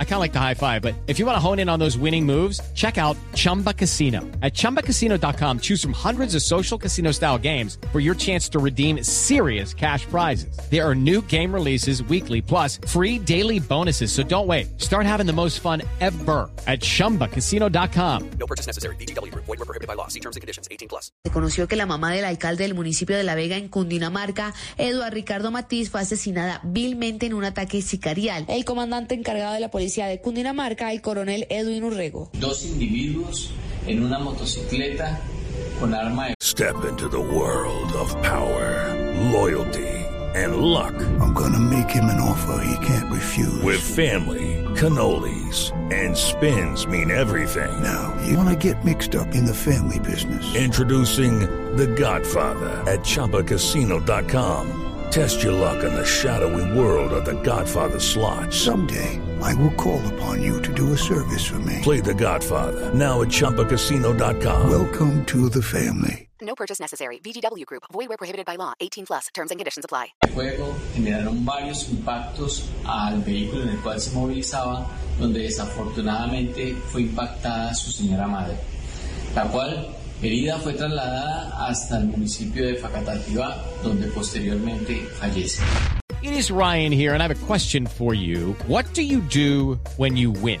I kind of like the high five, but if you want to hone in on those winning moves, check out Chumba Casino. At ChumbaCasino.com, choose from hundreds of social casino style games for your chance to redeem serious cash prizes. There are new game releases weekly, plus free daily bonuses. So don't wait. Start having the most fun ever at ChumbaCasino.com. No purchase necessary. VGW. Void were prohibited by law. See terms and conditions. 18 plus. Se conoció que la mamá del alcalde del municipio de La Vega en Cundinamarca, Eduard Ricardo Matiz, fue asesinada vilmente en un ataque sicarial. El comandante encargado de la policía de Cundinamarca, el coronel Edwin Urrego. Dos individuos en una motocicleta con arma de Step into the world of power, loyalty, and luck. I'm gonna make him an offer he can't refuse. With family, cannolis, and spins mean everything. now, you wanna get mixed up in the family business. Introducing The Godfather at ChumbaCasino.com. Test your luck in the shadowy world of The Godfather slot. Someday, I will call upon you to do a service for me. Play The Godfather now at ChumbaCasino.com. Welcome to the family. No purchase necessary. VGW Group. Void were prohibited by law. 18 plus. Terms and conditions apply. fuego generaron varios impactos al vehículo en el cual se movilizaba, donde desafortunadamente fue impactada su señora madre, la cual herida fue trasladada hasta el municipio de Facatativá, donde posteriormente fallece. It is Ryan here, and I have a question for you. What do you do when you win?